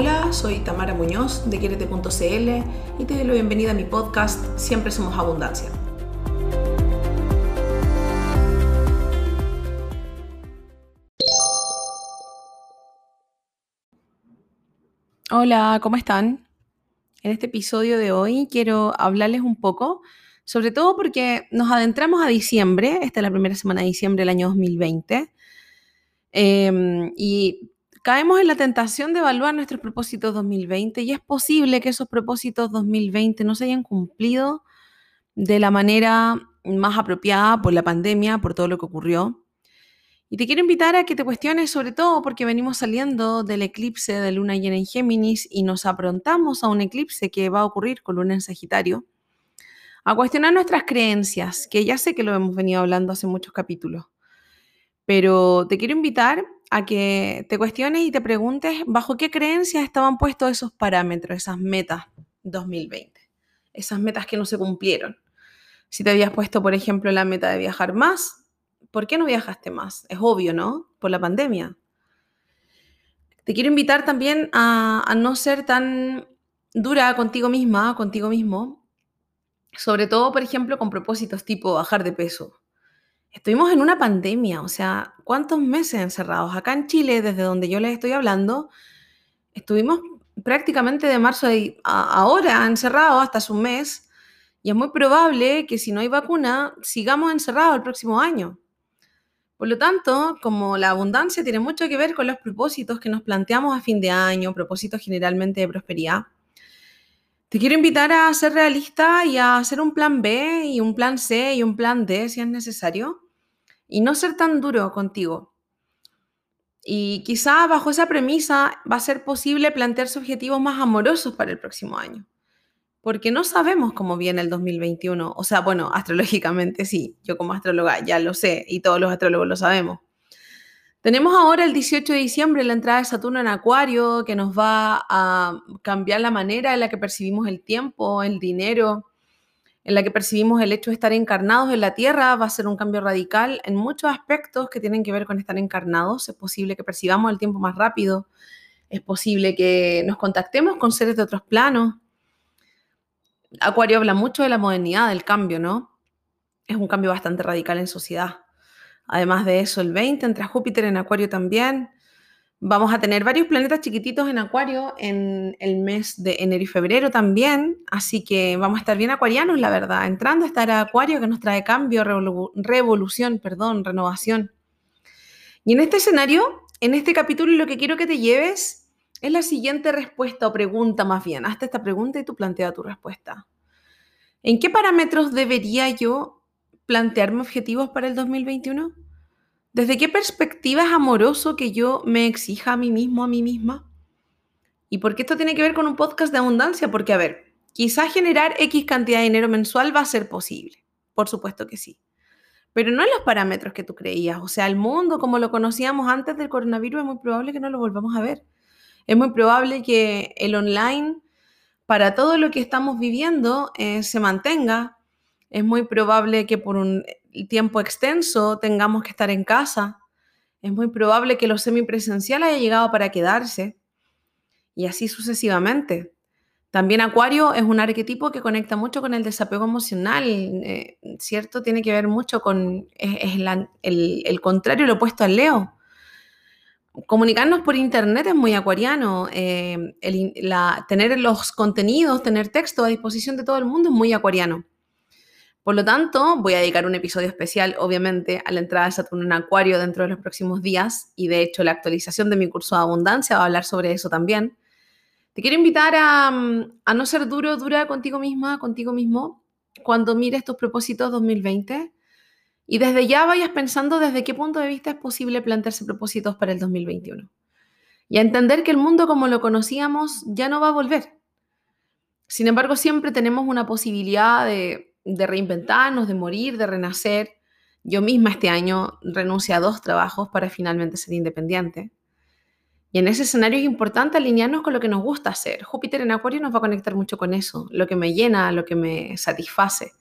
Hola, soy Tamara Muñoz de Quierete.cl y te doy la bienvenida a mi podcast Siempre Somos Abundancia. Hola, ¿cómo están? En este episodio de hoy quiero hablarles un poco, sobre todo porque nos adentramos a diciembre, esta es la primera semana de diciembre del año 2020, em, y caemos en la tentación de evaluar nuestros propósitos 2020 y es posible que esos propósitos 2020 no se hayan cumplido de la manera más apropiada por la pandemia, por todo lo que ocurrió. Y te quiero invitar a que te cuestiones sobre todo porque venimos saliendo del eclipse de luna llena en Géminis y nos aprontamos a un eclipse que va a ocurrir con luna en Sagitario, a cuestionar nuestras creencias, que ya sé que lo hemos venido hablando hace muchos capítulos. Pero te quiero invitar a que te cuestiones y te preguntes bajo qué creencias estaban puestos esos parámetros, esas metas 2020, esas metas que no se cumplieron. Si te habías puesto, por ejemplo, la meta de viajar más, ¿por qué no viajaste más? Es obvio, ¿no? Por la pandemia. Te quiero invitar también a, a no ser tan dura contigo misma, contigo mismo, sobre todo, por ejemplo, con propósitos tipo bajar de peso. Estuvimos en una pandemia, o sea, ¿cuántos meses encerrados? Acá en Chile, desde donde yo les estoy hablando, estuvimos prácticamente de marzo a ahora encerrados hasta su mes y es muy probable que si no hay vacuna sigamos encerrados el próximo año. Por lo tanto, como la abundancia tiene mucho que ver con los propósitos que nos planteamos a fin de año, propósitos generalmente de prosperidad, te quiero invitar a ser realista y a hacer un plan B y un plan C y un plan D si es necesario y no ser tan duro contigo. Y quizá bajo esa premisa va a ser posible plantearse objetivos más amorosos para el próximo año. Porque no sabemos cómo viene el 2021. O sea, bueno, astrológicamente sí, yo como astróloga ya lo sé y todos los astrólogos lo sabemos. Tenemos ahora el 18 de diciembre la entrada de Saturno en Acuario, que nos va a cambiar la manera en la que percibimos el tiempo, el dinero, en la que percibimos el hecho de estar encarnados en la Tierra. Va a ser un cambio radical en muchos aspectos que tienen que ver con estar encarnados. Es posible que percibamos el tiempo más rápido, es posible que nos contactemos con seres de otros planos. Acuario habla mucho de la modernidad, del cambio, ¿no? Es un cambio bastante radical en sociedad. Además de eso, el 20 entra Júpiter en Acuario también. Vamos a tener varios planetas chiquititos en Acuario en el mes de enero y febrero también, así que vamos a estar bien acuarianos, la verdad, entrando a estar a Acuario que nos trae cambio, revolución, perdón, renovación. Y en este escenario, en este capítulo, lo que quiero que te lleves es la siguiente respuesta o pregunta más bien. Hazte esta pregunta y tú plantea tu respuesta. ¿En qué parámetros debería yo plantearme objetivos para el 2021? ¿Desde qué perspectiva es amoroso que yo me exija a mí mismo, a mí misma? ¿Y por qué esto tiene que ver con un podcast de abundancia? Porque, a ver, quizás generar X cantidad de dinero mensual va a ser posible. Por supuesto que sí. Pero no en los parámetros que tú creías. O sea, el mundo como lo conocíamos antes del coronavirus es muy probable que no lo volvamos a ver. Es muy probable que el online, para todo lo que estamos viviendo, eh, se mantenga, es muy probable que por un eh, tiempo extenso tengamos que estar en casa. Es muy probable que lo semipresencial haya llegado para quedarse. Y así sucesivamente. También Acuario es un arquetipo que conecta mucho con el desapego emocional, eh, ¿cierto? Tiene que ver mucho con, es, el, contrario, lo opuesto al Leo. Comunicarnos por internet es muy acuariano, eh, tener los contenidos, tener texto a disposición de todo el mundo es muy acuariano. Por lo tanto, voy a dedicar un episodio especial, obviamente, a la entrada de Saturno en Acuario dentro de los próximos días y de hecho la actualización de mi curso de abundancia va a hablar sobre eso también. Te quiero invitar a, mm, no ser duro, dura contigo misma, contigo mismo, cuando mires tus propósitos 2020 y desde ya vayas pensando desde qué punto de vista es posible plantearse propósitos para el 2021. Y a entender que el mundo como lo conocíamos ya no va a volver. Sin embargo, siempre tenemos una posibilidad de de reinventarnos, de morir, de renacer. Yo misma este año renuncié a dos trabajos para finalmente ser independiente. Y en ese escenario es importante alinearnos con lo que nos gusta hacer. Júpiter en Acuario nos va a conectar mucho con eso, lo que me llena, lo que me satisface.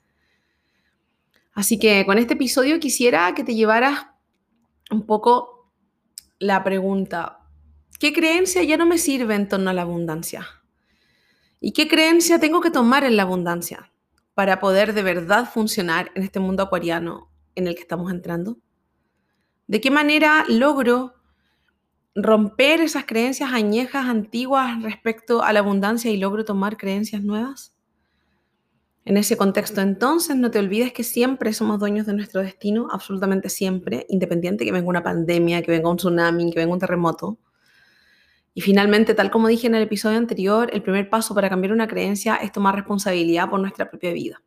Así que con este episodio quisiera que te llevaras un poco la pregunta, ¿Qué creencia ya no me sirve en torno a la abundancia? ¿Y qué creencia tengo que tomar en la abundancia para poder de verdad funcionar en este mundo acuariano en el que estamos entrando? ¿De qué manera logro romper esas creencias añejas, antiguas respecto a la abundancia y logro tomar creencias nuevas? En ese contexto, entonces, no te olvides que siempre somos dueños de nuestro destino, absolutamente siempre, independiente que venga una pandemia, que venga un tsunami, que venga un terremoto. Y finalmente, tal como dije en el episodio anterior, el primer paso para cambiar una creencia es tomar responsabilidad por nuestra propia vida.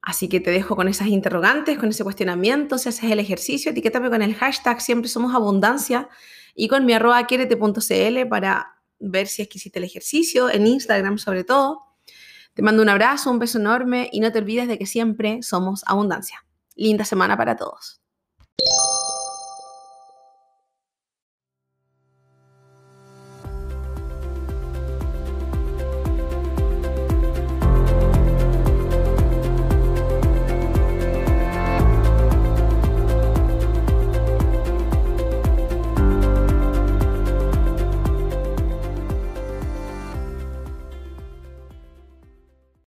Así que te dejo con esas interrogantes, con ese cuestionamiento, si haces el ejercicio, etiquétame con el hashtag siempre somos abundancia y con mi arroba quiérete.cl para ver si es que hiciste el ejercicio, en Instagram sobre todo. Te mando un abrazo, un beso enorme y no te olvides de que siempre somos abundancia. Linda semana para todos.